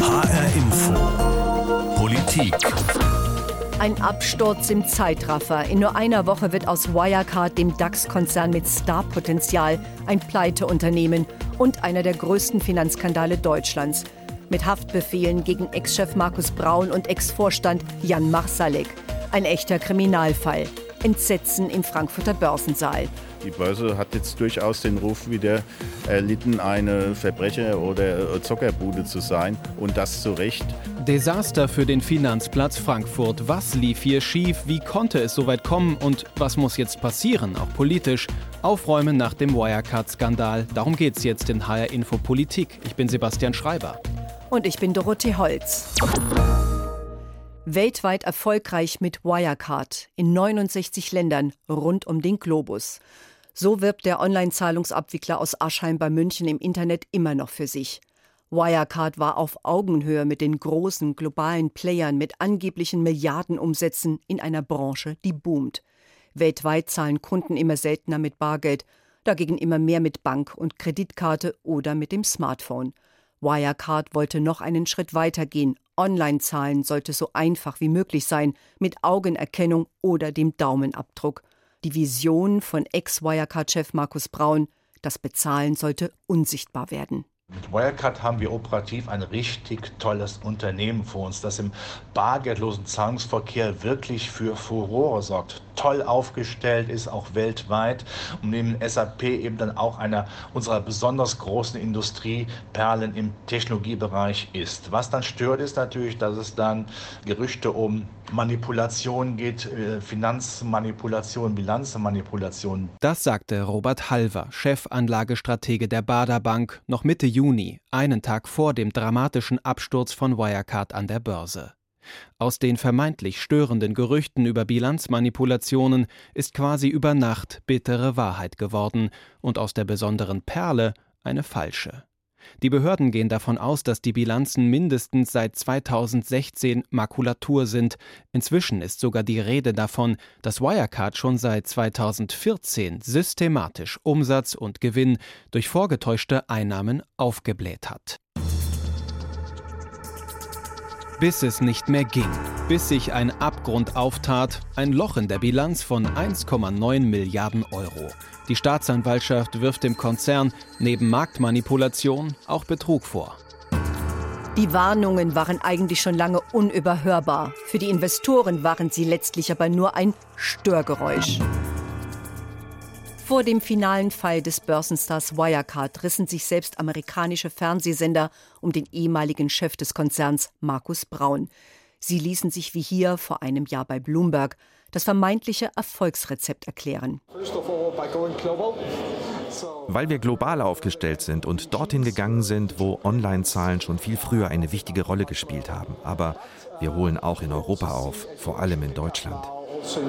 HR Info. Politik. Ein Absturz im Zeitraffer. In nur einer Woche wird aus Wirecard, dem DAX-Konzern mit Starpotenzial, ein Pleiteunternehmen und einer der größten Finanzskandale Deutschlands. Mit Haftbefehlen gegen Ex-Chef Markus Braun und Ex-Vorstand Jan Marsalek. Ein echter Kriminalfall. Entsetzen im Frankfurter Börsensaal. Die Börse hat jetzt durchaus den Ruf wieder erlitten, eine Verbrecher- oder Zockerbude zu sein und das zu Recht. Desaster für den Finanzplatz Frankfurt. Was lief hier schief? Wie konnte es so weit kommen? Und was muss jetzt passieren, auch politisch? Aufräumen nach dem Wirecard-Skandal. Darum geht es jetzt in HR Info Politik. Ich bin Sebastian Schreiber. Und ich bin Dorothee Holz. Weltweit erfolgreich mit Wirecard in 69 Ländern rund um den Globus. So wirbt der Online-Zahlungsabwickler aus Aschheim bei München im Internet immer noch für sich. Wirecard war auf Augenhöhe mit den großen globalen Playern mit angeblichen Milliardenumsätzen in einer Branche, die boomt. Weltweit zahlen Kunden immer seltener mit Bargeld, dagegen immer mehr mit Bank- und Kreditkarte oder mit dem Smartphone. Wirecard wollte noch einen Schritt weiter gehen. Online-Zahlen sollte so einfach wie möglich sein, mit Augenerkennung oder dem Daumenabdruck. Die Vision von Ex-Wirecard-Chef Markus Braun, das Bezahlen sollte unsichtbar werden. Mit Wirecard haben wir operativ ein richtig tolles Unternehmen vor uns, das im bargeldlosen Zahlungsverkehr wirklich für Furore sorgt. Toll aufgestellt ist, auch weltweit. Und neben SAP eben dann auch einer unserer besonders großen Industrieperlen im Technologiebereich ist. Was dann stört, ist natürlich, dass es dann Gerüchte um Manipulation geht, äh, Finanzmanipulation, Bilanzmanipulation. Das sagte Robert Halver, Chefanlagestratege der Bader Bank, noch Mitte Juni, einen Tag vor dem dramatischen Absturz von Wirecard an der Börse. Aus den vermeintlich störenden Gerüchten über Bilanzmanipulationen ist quasi über Nacht bittere Wahrheit geworden und aus der besonderen Perle eine falsche. Die Behörden gehen davon aus, dass die Bilanzen mindestens seit 2016 Makulatur sind. Inzwischen ist sogar die Rede davon, dass Wirecard schon seit 2014 systematisch Umsatz und Gewinn durch vorgetäuschte Einnahmen aufgebläht hat bis es nicht mehr ging, bis sich ein Abgrund auftat, ein Loch in der Bilanz von 1,9 Milliarden Euro. Die Staatsanwaltschaft wirft dem Konzern neben Marktmanipulation auch Betrug vor. Die Warnungen waren eigentlich schon lange unüberhörbar. Für die Investoren waren sie letztlich aber nur ein Störgeräusch. Vor dem finalen Fall des Börsenstars Wirecard rissen sich selbst amerikanische Fernsehsender um den ehemaligen Chef des Konzerns, Markus Braun. Sie ließen sich wie hier vor einem Jahr bei Bloomberg das vermeintliche Erfolgsrezept erklären. Weil wir global aufgestellt sind und dorthin gegangen sind, wo Online-Zahlen schon viel früher eine wichtige Rolle gespielt haben. Aber wir holen auch in Europa auf, vor allem in Deutschland. Also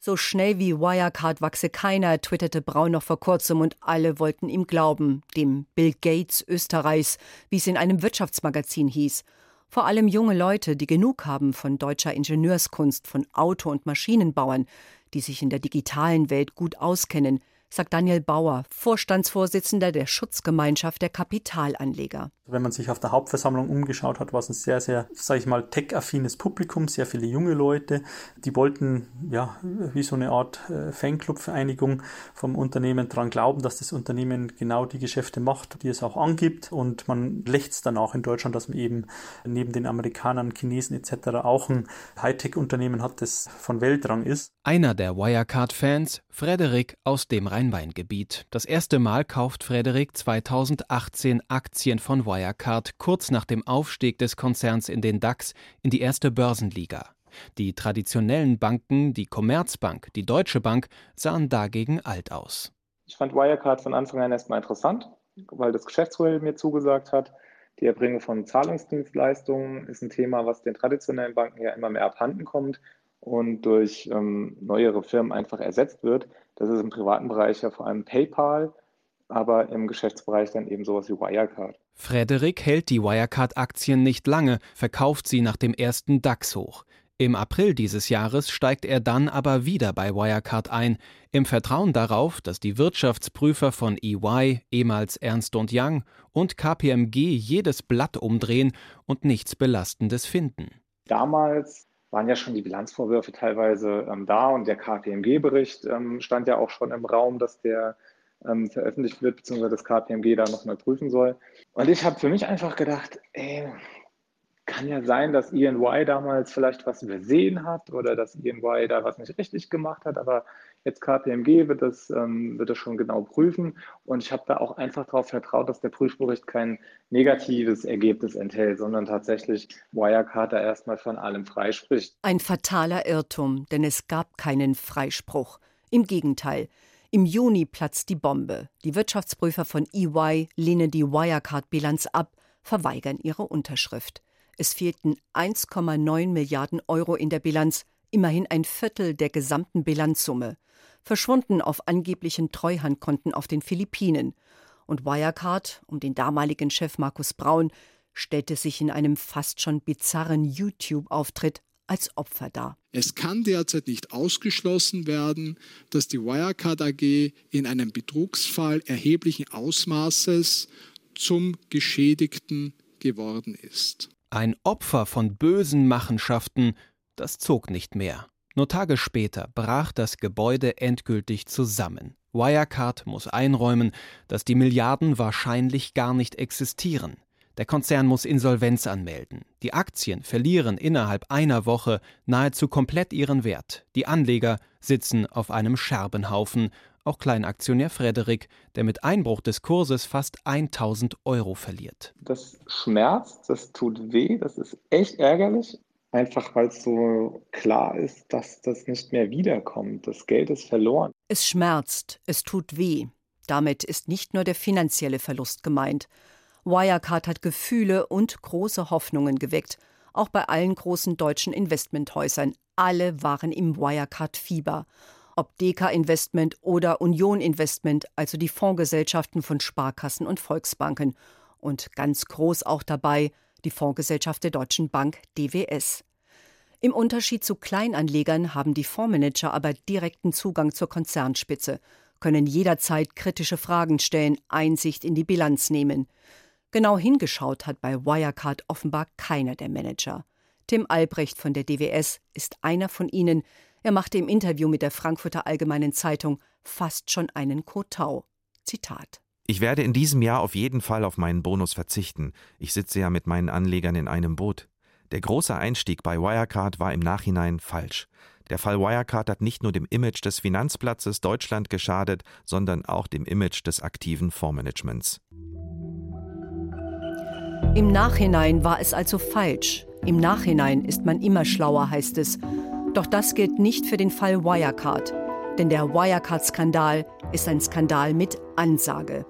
so schnell wie Wirecard wachse keiner, twitterte Braun noch vor kurzem und alle wollten ihm glauben, dem Bill Gates Österreichs, wie es in einem Wirtschaftsmagazin hieß. Vor allem junge Leute, die genug haben von deutscher Ingenieurskunst, von Auto- und Maschinenbauern, die sich in der digitalen Welt gut auskennen, sagt Daniel Bauer, Vorstandsvorsitzender der Schutzgemeinschaft der Kapitalanleger. Wenn man sich auf der Hauptversammlung umgeschaut hat, war es ein sehr, sehr, sage ich mal, tech-affines Publikum, sehr viele junge Leute, die wollten ja wie so eine Art äh, Fanclub-Vereinigung vom Unternehmen daran glauben, dass das Unternehmen genau die Geschäfte macht, die es auch angibt. Und man lächzt dann auch in Deutschland, dass man eben neben den Amerikanern, Chinesen etc. auch ein Hightech-Unternehmen hat, das von Weltrang ist. Einer der Wirecard-Fans, Frederik aus dem Rheinweingebiet. Das erste Mal kauft Frederik 2018 Aktien von Wirecard kurz nach dem Aufstieg des Konzerns in den DAX in die erste Börsenliga. Die traditionellen Banken, die Commerzbank, die Deutsche Bank, sahen dagegen alt aus. Ich fand Wirecard von Anfang an erstmal interessant, weil das Geschäftsmodell mir zugesagt hat. Die Erbringung von Zahlungsdienstleistungen ist ein Thema, was den traditionellen Banken ja immer mehr abhanden kommt und durch ähm, neuere Firmen einfach ersetzt wird. Das ist im privaten Bereich ja vor allem PayPal, aber im Geschäftsbereich dann eben sowas wie Wirecard. Frederik hält die Wirecard-Aktien nicht lange, verkauft sie nach dem ersten DAX hoch. Im April dieses Jahres steigt er dann aber wieder bei Wirecard ein, im Vertrauen darauf, dass die Wirtschaftsprüfer von EY, ehemals Ernst Young und KPMG jedes Blatt umdrehen und nichts Belastendes finden. Damals waren ja schon die Bilanzvorwürfe teilweise ähm, da und der KPMG-Bericht ähm, stand ja auch schon im Raum, dass der ähm, veröffentlicht wird, beziehungsweise das KPMG da nochmal prüfen soll. Und ich habe für mich einfach gedacht, ey, kann ja sein, dass EY damals vielleicht was übersehen hat oder dass EY da was nicht richtig gemacht hat, aber jetzt KPMG wird das, ähm, wird das schon genau prüfen und ich habe da auch einfach darauf vertraut, dass der Prüfbericht kein negatives Ergebnis enthält, sondern tatsächlich Wirecard da erstmal von allem freispricht. Ein fataler Irrtum, denn es gab keinen Freispruch. Im Gegenteil. Im Juni platzt die Bombe. Die Wirtschaftsprüfer von EY lehnen die Wirecard-Bilanz ab, verweigern ihre Unterschrift. Es fehlten 1,9 Milliarden Euro in der Bilanz, immerhin ein Viertel der gesamten Bilanzsumme, verschwunden auf angeblichen Treuhandkonten auf den Philippinen. Und Wirecard, um den damaligen Chef Markus Braun, stellte sich in einem fast schon bizarren YouTube-Auftritt als Opfer dar. Es kann derzeit nicht ausgeschlossen werden, dass die Wirecard AG in einem Betrugsfall erheblichen Ausmaßes zum Geschädigten geworden ist. Ein Opfer von bösen Machenschaften, das zog nicht mehr. Nur Tage später brach das Gebäude endgültig zusammen. Wirecard muss einräumen, dass die Milliarden wahrscheinlich gar nicht existieren. Der Konzern muss Insolvenz anmelden. Die Aktien verlieren innerhalb einer Woche nahezu komplett ihren Wert. Die Anleger sitzen auf einem Scherbenhaufen auch Kleinaktionär Frederik, der mit Einbruch des Kurses fast 1000 Euro verliert. Das schmerzt, das tut weh, das ist echt ärgerlich, einfach weil es so klar ist, dass das nicht mehr wiederkommt. Das Geld ist verloren. Es schmerzt, es tut weh. Damit ist nicht nur der finanzielle Verlust gemeint. Wirecard hat Gefühle und große Hoffnungen geweckt, auch bei allen großen deutschen Investmenthäusern. Alle waren im Wirecard-Fieber ob Deka Investment oder Union Investment, also die Fondsgesellschaften von Sparkassen und Volksbanken. Und ganz groß auch dabei die Fondsgesellschaft der Deutschen Bank DWS. Im Unterschied zu Kleinanlegern haben die Fondsmanager aber direkten Zugang zur Konzernspitze, können jederzeit kritische Fragen stellen, Einsicht in die Bilanz nehmen. Genau hingeschaut hat bei Wirecard offenbar keiner der Manager. Tim Albrecht von der DWS ist einer von ihnen, er machte im Interview mit der Frankfurter Allgemeinen Zeitung fast schon einen Kotau. Zitat. Ich werde in diesem Jahr auf jeden Fall auf meinen Bonus verzichten. Ich sitze ja mit meinen Anlegern in einem Boot. Der große Einstieg bei Wirecard war im Nachhinein falsch. Der Fall Wirecard hat nicht nur dem Image des Finanzplatzes Deutschland geschadet, sondern auch dem Image des aktiven Fondsmanagements. Im Nachhinein war es also falsch. Im Nachhinein ist man immer schlauer, heißt es. Doch das gilt nicht für den Fall Wirecard. Denn der Wirecard-Skandal ist ein Skandal mit Ansage.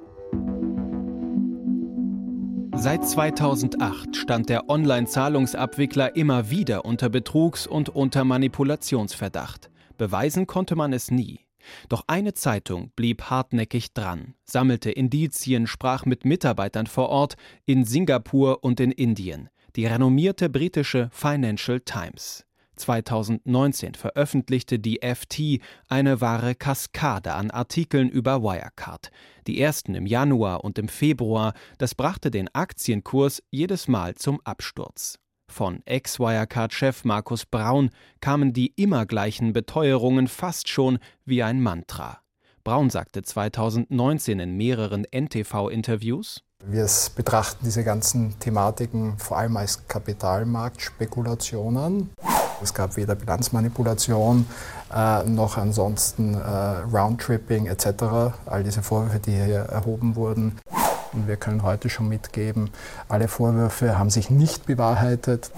Seit 2008 stand der Online-Zahlungsabwickler immer wieder unter Betrugs- und unter Manipulationsverdacht. Beweisen konnte man es nie. Doch eine Zeitung blieb hartnäckig dran, sammelte Indizien, sprach mit Mitarbeitern vor Ort in Singapur und in Indien, die renommierte britische Financial Times. 2019 veröffentlichte die FT eine wahre Kaskade an Artikeln über Wirecard. Die ersten im Januar und im Februar, das brachte den Aktienkurs jedes Mal zum Absturz. Von Ex-Wirecard-Chef Markus Braun kamen die immer gleichen Beteuerungen fast schon wie ein Mantra. Braun sagte 2019 in mehreren NTV-Interviews, wir betrachten diese ganzen Thematiken vor allem als Kapitalmarktspekulationen. Es gab weder Bilanzmanipulation äh, noch ansonsten äh, Roundtripping etc. All diese Vorwürfe, die hier erhoben wurden. Und wir können heute schon mitgeben, alle Vorwürfe haben sich nicht bewahrheitet.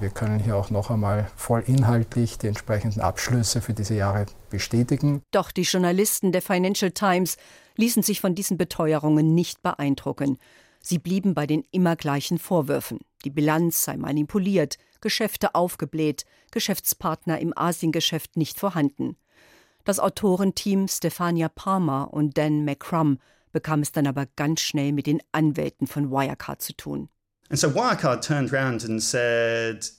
Wir können hier auch noch einmal voll inhaltlich die entsprechenden Abschlüsse für diese Jahre bestätigen. Doch die Journalisten der Financial Times ließen sich von diesen Beteuerungen nicht beeindrucken. Sie blieben bei den immer gleichen Vorwürfen. Die Bilanz sei manipuliert, Geschäfte aufgebläht, Geschäftspartner im Asiengeschäft nicht vorhanden. Das Autorenteam Stefania Palmer und Dan McCrum bekam es dann aber ganz schnell mit den Anwälten von Wirecard zu tun. And so Wirecard turned around and said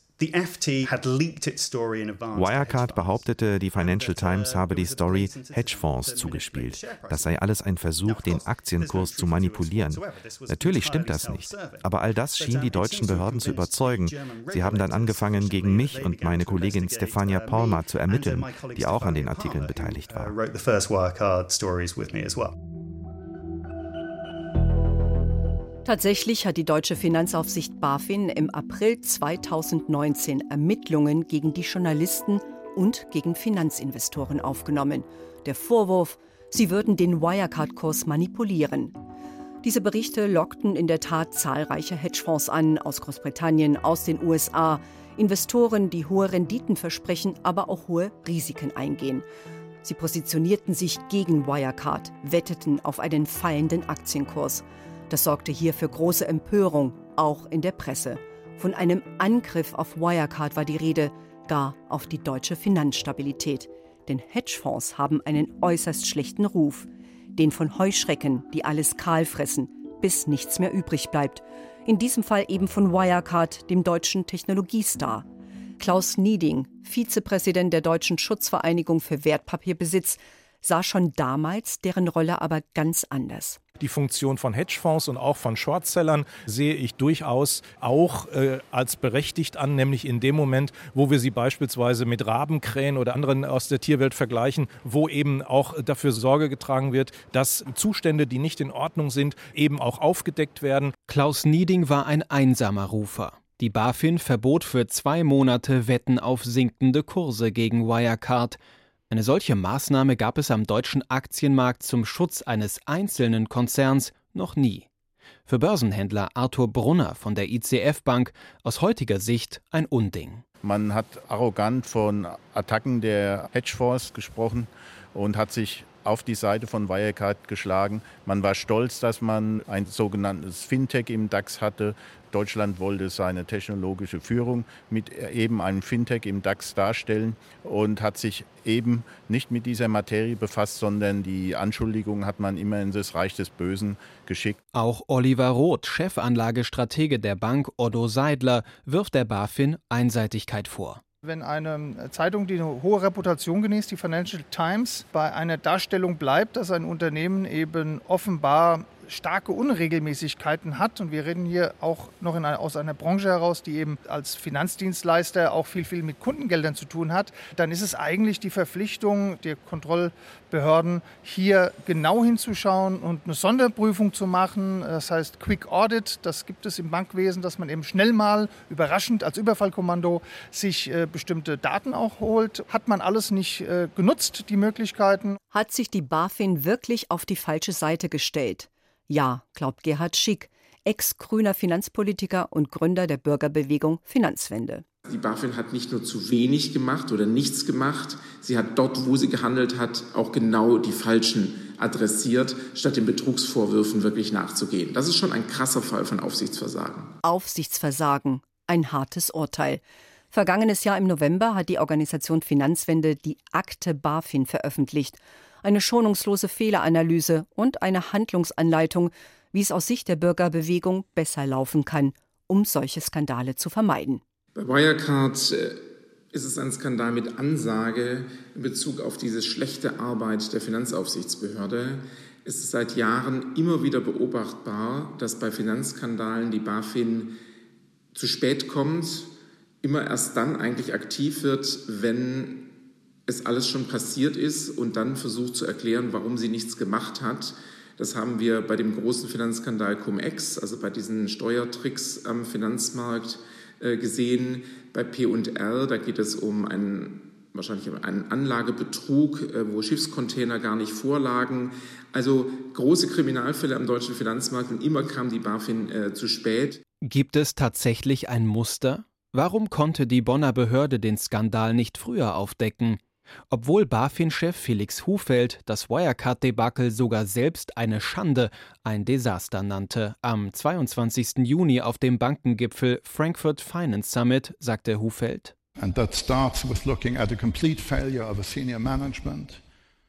Wirecard behauptete, die Financial Times habe die Story Hedgefonds zugespielt. Das sei alles ein Versuch, den Aktienkurs zu manipulieren. Natürlich stimmt das nicht. Aber all das schien die deutschen Behörden zu überzeugen. Sie haben dann angefangen, gegen mich und meine Kollegin Stefania Palmer zu ermitteln, die auch an den Artikeln beteiligt war. Tatsächlich hat die deutsche Finanzaufsicht BaFin im April 2019 Ermittlungen gegen die Journalisten und gegen Finanzinvestoren aufgenommen. Der Vorwurf, sie würden den Wirecard-Kurs manipulieren. Diese Berichte lockten in der Tat zahlreiche Hedgefonds an, aus Großbritannien, aus den USA, Investoren, die hohe Renditen versprechen, aber auch hohe Risiken eingehen. Sie positionierten sich gegen Wirecard, wetteten auf einen fallenden Aktienkurs. Das sorgte hier für große Empörung, auch in der Presse. Von einem Angriff auf Wirecard war die Rede, gar auf die deutsche Finanzstabilität. Denn Hedgefonds haben einen äußerst schlechten Ruf. Den von Heuschrecken, die alles kahl fressen, bis nichts mehr übrig bleibt. In diesem Fall eben von Wirecard, dem deutschen Technologiestar. Klaus Nieding, Vizepräsident der Deutschen Schutzvereinigung für Wertpapierbesitz, sah schon damals deren Rolle aber ganz anders. Die Funktion von Hedgefonds und auch von Shortsellern sehe ich durchaus auch äh, als berechtigt an, nämlich in dem Moment, wo wir sie beispielsweise mit Rabenkrähen oder anderen aus der Tierwelt vergleichen, wo eben auch dafür Sorge getragen wird, dass Zustände, die nicht in Ordnung sind, eben auch aufgedeckt werden. Klaus Nieding war ein einsamer Rufer. Die BaFin verbot für zwei Monate Wetten auf sinkende Kurse gegen Wirecard. Eine solche Maßnahme gab es am deutschen Aktienmarkt zum Schutz eines einzelnen Konzerns noch nie. Für Börsenhändler Arthur Brunner von der ICF Bank aus heutiger Sicht ein Unding. Man hat arrogant von Attacken der Hedgefonds gesprochen und hat sich auf die Seite von Wirecard geschlagen. Man war stolz, dass man ein sogenanntes Fintech im DAX hatte. Deutschland wollte seine technologische Führung mit eben einem Fintech im DAX darstellen und hat sich eben nicht mit dieser Materie befasst, sondern die Anschuldigungen hat man immer in das Reich des Bösen geschickt. Auch Oliver Roth, Chefanlagestratege der Bank Otto Seidler, wirft der BaFin Einseitigkeit vor. Wenn eine Zeitung, die eine hohe Reputation genießt, die Financial Times, bei einer Darstellung bleibt, dass ein Unternehmen eben offenbar starke Unregelmäßigkeiten hat. Und wir reden hier auch noch einer, aus einer Branche heraus, die eben als Finanzdienstleister auch viel, viel mit Kundengeldern zu tun hat. Dann ist es eigentlich die Verpflichtung der Kontrollbehörden, hier genau hinzuschauen und eine Sonderprüfung zu machen. Das heißt Quick Audit, das gibt es im Bankwesen, dass man eben schnell mal überraschend als Überfallkommando sich äh, bestimmte Daten auch holt. Hat man alles nicht äh, genutzt, die Möglichkeiten? Hat sich die BaFin wirklich auf die falsche Seite gestellt? Ja, glaubt Gerhard Schick, ex-grüner Finanzpolitiker und Gründer der Bürgerbewegung Finanzwende. Die BaFin hat nicht nur zu wenig gemacht oder nichts gemacht, sie hat dort, wo sie gehandelt hat, auch genau die Falschen adressiert, statt den Betrugsvorwürfen wirklich nachzugehen. Das ist schon ein krasser Fall von Aufsichtsversagen. Aufsichtsversagen, ein hartes Urteil. Vergangenes Jahr im November hat die Organisation Finanzwende die Akte BaFin veröffentlicht eine schonungslose Fehleranalyse und eine Handlungsanleitung, wie es aus Sicht der Bürgerbewegung besser laufen kann, um solche Skandale zu vermeiden. Bei Wirecard äh, ist es ein Skandal mit Ansage in Bezug auf diese schlechte Arbeit der Finanzaufsichtsbehörde. Es ist seit Jahren immer wieder beobachtbar, dass bei Finanzskandalen die BaFin zu spät kommt, immer erst dann eigentlich aktiv wird, wenn es alles schon passiert ist und dann versucht zu erklären, warum sie nichts gemacht hat. Das haben wir bei dem großen Finanzskandal Cum-Ex, also bei diesen Steuertricks am Finanzmarkt äh, gesehen. Bei P&R, da geht es um einen wahrscheinlich einen Anlagebetrug, äh, wo Schiffscontainer gar nicht vorlagen. Also große Kriminalfälle am deutschen Finanzmarkt und immer kam die BaFin äh, zu spät. Gibt es tatsächlich ein Muster? Warum konnte die Bonner Behörde den Skandal nicht früher aufdecken? Obwohl BaFin-Chef Felix Hufeld das Wirecard-Debakel sogar selbst eine Schande, ein Desaster nannte. Am 22. Juni auf dem Bankengipfel Frankfurt Finance Summit sagte Hufeld, And that starts with looking at a complete failure of a senior management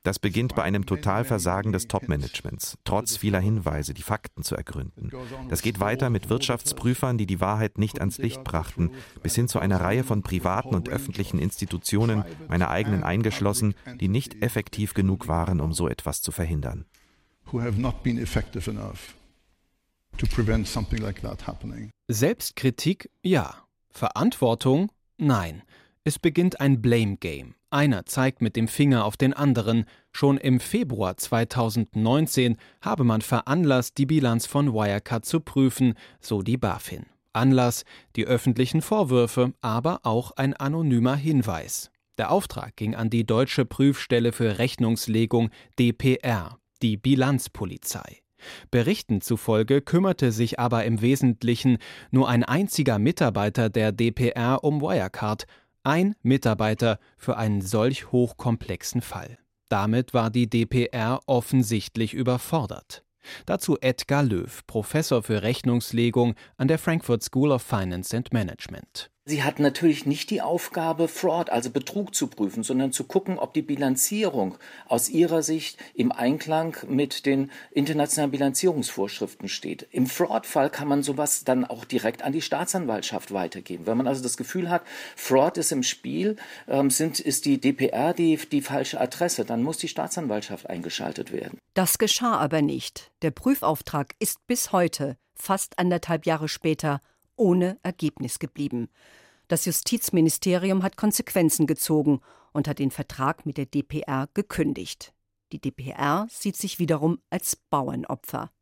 Das beginnt bei einem Totalversagen des Topmanagements, trotz vieler Hinweise, die Fakten zu ergründen. Das geht weiter mit Wirtschaftsprüfern, die die Wahrheit nicht ans Licht brachten, bis hin zu einer Reihe von privaten und öffentlichen Institutionen, meiner eigenen eingeschlossen, die nicht effektiv genug waren, um so etwas zu verhindern. Selbstkritik ja, Verantwortung nein. Es beginnt ein Blame Game. Einer zeigt mit dem Finger auf den anderen. Schon im Februar 2019 habe man veranlasst, die Bilanz von Wirecard zu prüfen, so die BaFin. Anlass die öffentlichen Vorwürfe, aber auch ein anonymer Hinweis. Der Auftrag ging an die Deutsche Prüfstelle für Rechnungslegung DPR, die Bilanzpolizei. Berichten zufolge kümmerte sich aber im Wesentlichen nur ein einziger Mitarbeiter der DPR um Wirecard, ein Mitarbeiter für einen solch hochkomplexen Fall. Damit war die DPR offensichtlich überfordert. Dazu Edgar Löw, Professor für Rechnungslegung an der Frankfurt School of Finance and Management. Sie hat natürlich nicht die Aufgabe, Fraud, also Betrug zu prüfen, sondern zu gucken, ob die Bilanzierung aus ihrer Sicht im Einklang mit den internationalen Bilanzierungsvorschriften steht. Im Fraud-Fall kann man sowas dann auch direkt an die Staatsanwaltschaft weitergeben. Wenn man also das Gefühl hat, Fraud ist im Spiel, ähm, sind, ist die DPR die, die falsche Adresse, dann muss die Staatsanwaltschaft eingeschaltet werden. Das geschah aber nicht. Der Prüfauftrag ist bis heute, fast anderthalb Jahre später, ohne Ergebnis geblieben. Das Justizministerium hat Konsequenzen gezogen und hat den Vertrag mit der DPR gekündigt. Die DPR sieht sich wiederum als Bauernopfer.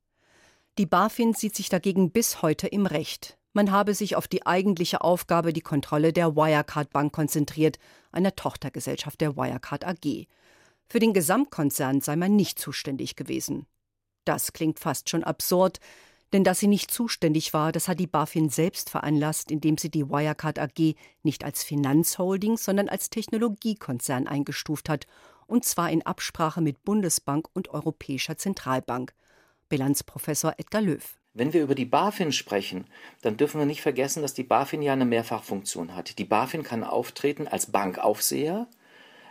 Die BaFin sieht sich dagegen bis heute im Recht. Man habe sich auf die eigentliche Aufgabe, die Kontrolle der Wirecard Bank konzentriert, einer Tochtergesellschaft der Wirecard AG. Für den Gesamtkonzern sei man nicht zuständig gewesen. Das klingt fast schon absurd, denn dass sie nicht zuständig war, das hat die BaFin selbst veranlasst, indem sie die Wirecard AG nicht als Finanzholding, sondern als Technologiekonzern eingestuft hat, und zwar in Absprache mit Bundesbank und Europäischer Zentralbank. Bilanzprofessor Edgar Löw. Wenn wir über die BaFin sprechen, dann dürfen wir nicht vergessen, dass die BaFin ja eine Mehrfachfunktion hat. Die BaFin kann auftreten als Bankaufseher,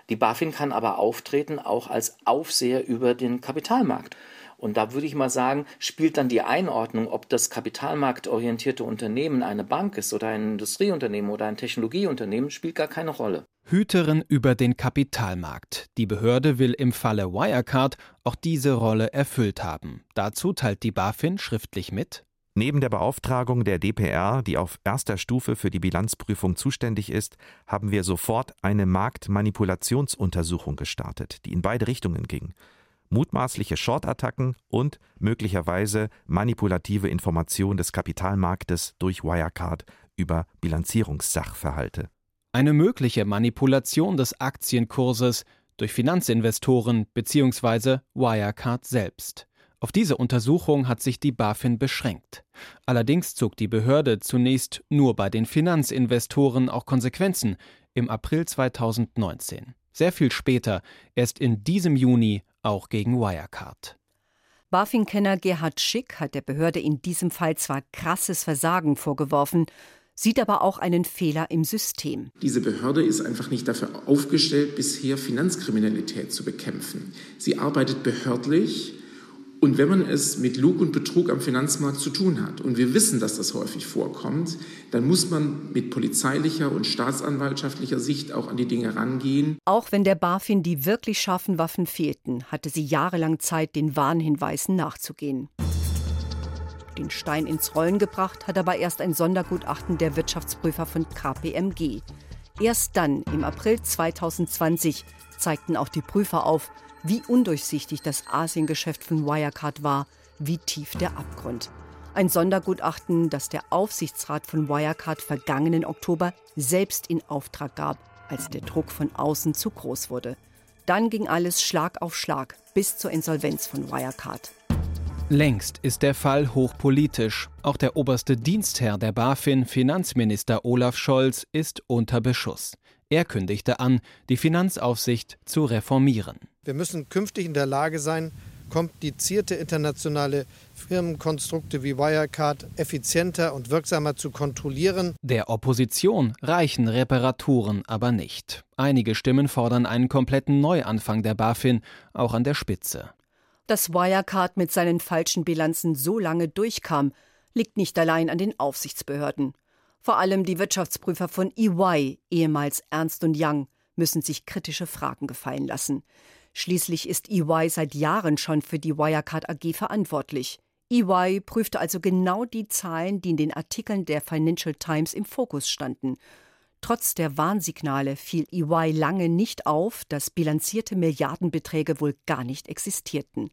die BaFin kann aber auftreten auch als Aufseher über den Kapitalmarkt. Und da würde ich mal sagen, spielt dann die Einordnung, ob das kapitalmarktorientierte Unternehmen eine Bank ist oder ein Industrieunternehmen oder ein Technologieunternehmen, spielt gar keine Rolle. Hüterin über den Kapitalmarkt. Die Behörde will im Falle Wirecard auch diese Rolle erfüllt haben. Dazu teilt die BaFin schriftlich mit. Neben der Beauftragung der DPR, die auf erster Stufe für die Bilanzprüfung zuständig ist, haben wir sofort eine Marktmanipulationsuntersuchung gestartet, die in beide Richtungen ging mutmaßliche Short-Attacken und möglicherweise manipulative Information des Kapitalmarktes durch Wirecard über Bilanzierungssachverhalte. Eine mögliche Manipulation des Aktienkurses durch Finanzinvestoren bzw. Wirecard selbst. Auf diese Untersuchung hat sich die BaFin beschränkt. Allerdings zog die Behörde zunächst nur bei den Finanzinvestoren auch Konsequenzen im April 2019. Sehr viel später, erst in diesem Juni, auch gegen Wirecard. BaFin-Kenner Gerhard Schick hat der Behörde in diesem Fall zwar krasses Versagen vorgeworfen, sieht aber auch einen Fehler im System. Diese Behörde ist einfach nicht dafür aufgestellt, bisher Finanzkriminalität zu bekämpfen. Sie arbeitet behördlich und wenn man es mit Lug und Betrug am Finanzmarkt zu tun hat, und wir wissen, dass das häufig vorkommt, dann muss man mit polizeilicher und staatsanwaltschaftlicher Sicht auch an die Dinge rangehen. Auch wenn der BaFin die wirklich scharfen Waffen fehlten, hatte sie jahrelang Zeit, den Warnhinweisen nachzugehen. Den Stein ins Rollen gebracht hat aber erst ein Sondergutachten der Wirtschaftsprüfer von KPMG. Erst dann, im April 2020, zeigten auch die Prüfer auf, wie undurchsichtig das Asiengeschäft von Wirecard war, wie tief der Abgrund. Ein Sondergutachten, das der Aufsichtsrat von Wirecard vergangenen Oktober selbst in Auftrag gab, als der Druck von außen zu groß wurde. Dann ging alles Schlag auf Schlag bis zur Insolvenz von Wirecard. Längst ist der Fall hochpolitisch. Auch der oberste Dienstherr der BaFin, Finanzminister Olaf Scholz, ist unter Beschuss. Er kündigte an, die Finanzaufsicht zu reformieren. Wir müssen künftig in der Lage sein, komplizierte internationale Firmenkonstrukte wie Wirecard effizienter und wirksamer zu kontrollieren. Der Opposition reichen Reparaturen aber nicht. Einige Stimmen fordern einen kompletten Neuanfang der BaFin, auch an der Spitze. Dass Wirecard mit seinen falschen Bilanzen so lange durchkam, liegt nicht allein an den Aufsichtsbehörden. Vor allem die Wirtschaftsprüfer von EY, ehemals Ernst Young, müssen sich kritische Fragen gefallen lassen. Schließlich ist EY seit Jahren schon für die Wirecard AG verantwortlich. EY prüfte also genau die Zahlen, die in den Artikeln der Financial Times im Fokus standen. Trotz der Warnsignale fiel EY lange nicht auf, dass bilanzierte Milliardenbeträge wohl gar nicht existierten.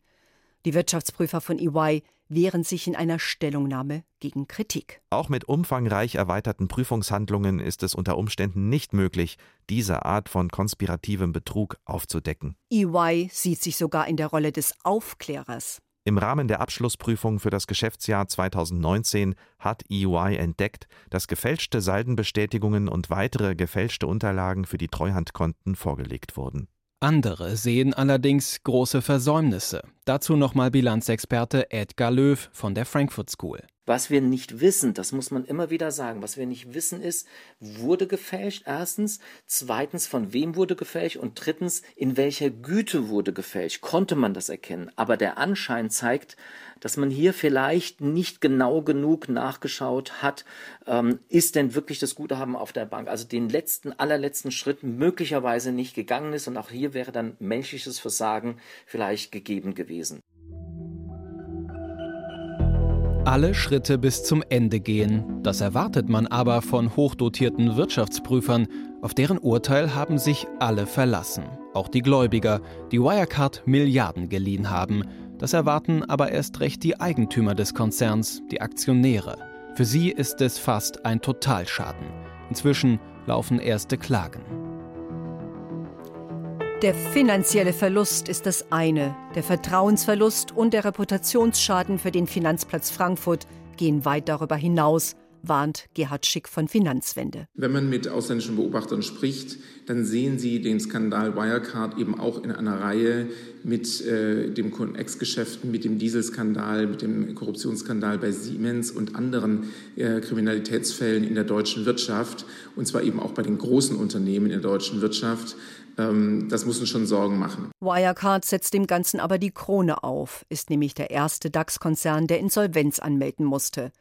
Die Wirtschaftsprüfer von EY wehren sich in einer Stellungnahme gegen Kritik. Auch mit umfangreich erweiterten Prüfungshandlungen ist es unter Umständen nicht möglich, diese Art von konspirativem Betrug aufzudecken. EY sieht sich sogar in der Rolle des Aufklärers. Im Rahmen der Abschlussprüfung für das Geschäftsjahr 2019 hat EY entdeckt, dass gefälschte Saldenbestätigungen und weitere gefälschte Unterlagen für die Treuhandkonten vorgelegt wurden. Andere sehen allerdings große Versäumnisse. Dazu nochmal Bilanzexperte Edgar Löw von der Frankfurt School. Was wir nicht wissen, das muss man immer wieder sagen, was wir nicht wissen ist, wurde gefälscht, erstens, zweitens, von wem wurde gefälscht und drittens, in welcher Güte wurde gefälscht, konnte man das erkennen. Aber der Anschein zeigt, dass man hier vielleicht nicht genau genug nachgeschaut hat, ähm, ist denn wirklich das Guthaben auf der Bank, also den letzten, allerletzten Schritt möglicherweise nicht gegangen ist und auch hier wäre dann menschliches Versagen vielleicht gegeben gewesen. Alle Schritte bis zum Ende gehen. Das erwartet man aber von hochdotierten Wirtschaftsprüfern. Auf deren Urteil haben sich alle verlassen. Auch die Gläubiger, die Wirecard Milliarden geliehen haben. Das erwarten aber erst recht die Eigentümer des Konzerns, die Aktionäre. Für sie ist es fast ein Totalschaden. Inzwischen laufen erste Klagen. Der finanzielle Verlust ist das eine, der Vertrauensverlust und der Reputationsschaden für den Finanzplatz Frankfurt gehen weit darüber hinaus, warnt Gerhard Schick von Finanzwende. Wenn man mit ausländischen Beobachtern spricht, dann sehen sie den Skandal Wirecard eben auch in einer Reihe mit äh, dem Cum-Ex-Geschäften, mit dem Dieselskandal, mit dem Korruptionsskandal bei Siemens und anderen äh, Kriminalitätsfällen in der deutschen Wirtschaft, und zwar eben auch bei den großen Unternehmen in der deutschen Wirtschaft. Ähm, das muss uns schon Sorgen machen. Wirecard setzt dem Ganzen aber die Krone auf, ist nämlich der erste DAX-Konzern, der Insolvenz anmelden musste.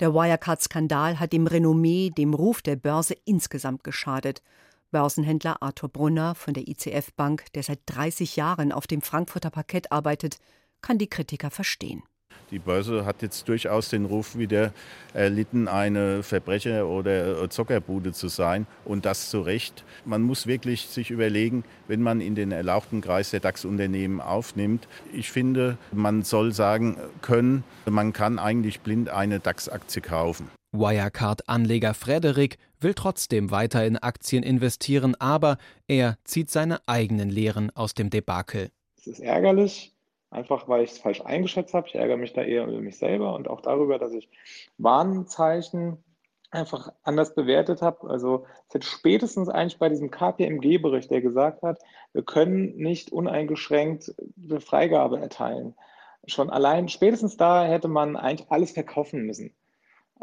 Der Wirecard-Skandal hat dem Renommee, dem Ruf der Börse insgesamt geschadet. Börsenhändler Arthur Brunner von der ICF Bank, der seit 30 Jahren auf dem Frankfurter Parkett arbeitet, kann die Kritiker verstehen. Die Börse hat jetzt durchaus den Ruf wieder erlitten, eine Verbrecher- oder Zockerbude zu sein und das zu Recht. Man muss wirklich sich überlegen, wenn man in den erlauchten Kreis der DAX-Unternehmen aufnimmt. Ich finde, man soll sagen können, man kann eigentlich blind eine DAX-Aktie kaufen. Wirecard-Anleger Frederik will trotzdem weiter in Aktien investieren, aber er zieht seine eigenen Lehren aus dem Debakel. Es ist ärgerlich, einfach weil ich es falsch eingeschätzt habe. Ich ärgere mich da eher über mich selber und auch darüber, dass ich Warnzeichen einfach anders bewertet habe. Also es hätte spätestens eigentlich bei diesem KPMG-Bericht, der gesagt hat, wir können nicht uneingeschränkt eine Freigabe erteilen. Schon allein spätestens da hätte man eigentlich alles verkaufen müssen.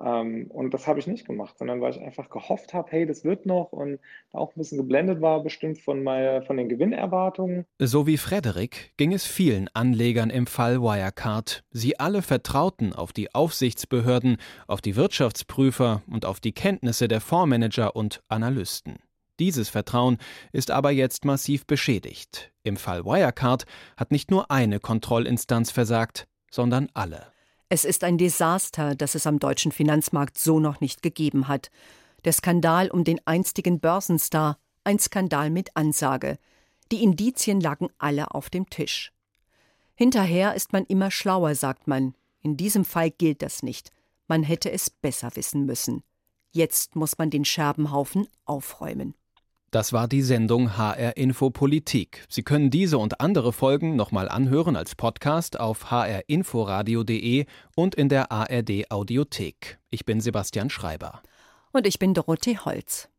Ähm, und das habe ich nicht gemacht, sondern weil ich einfach gehofft habe, hey, das wird noch und auch ein bisschen geblendet war, bestimmt von, meine, von den Gewinnerwartungen. So wie Frederik ging es vielen Anlegern im Fall Wirecard. Sie alle vertrauten auf die Aufsichtsbehörden, auf die Wirtschaftsprüfer und auf die Kenntnisse der Fondsmanager und Analysten. Dieses Vertrauen ist aber jetzt massiv beschädigt. Im Fall Wirecard hat nicht nur eine Kontrollinstanz versagt, sondern alle. Es ist ein Desaster, das es am deutschen Finanzmarkt so noch nicht gegeben hat. Der Skandal um den einstigen Börsenstar, ein Skandal mit Ansage. Die Indizien lagen alle auf dem Tisch. Hinterher ist man immer schlauer, sagt man. In diesem Fall gilt das nicht. Man hätte es besser wissen müssen. Jetzt muss man den Scherbenhaufen aufräumen. Das war die Sendung HR Info Politik. Sie können diese und andere Folgen nochmal anhören als Podcast auf hrinforadio.de und in der ARD Audiothek. Ich bin Sebastian Schreiber. Und ich bin Dorothee Holz.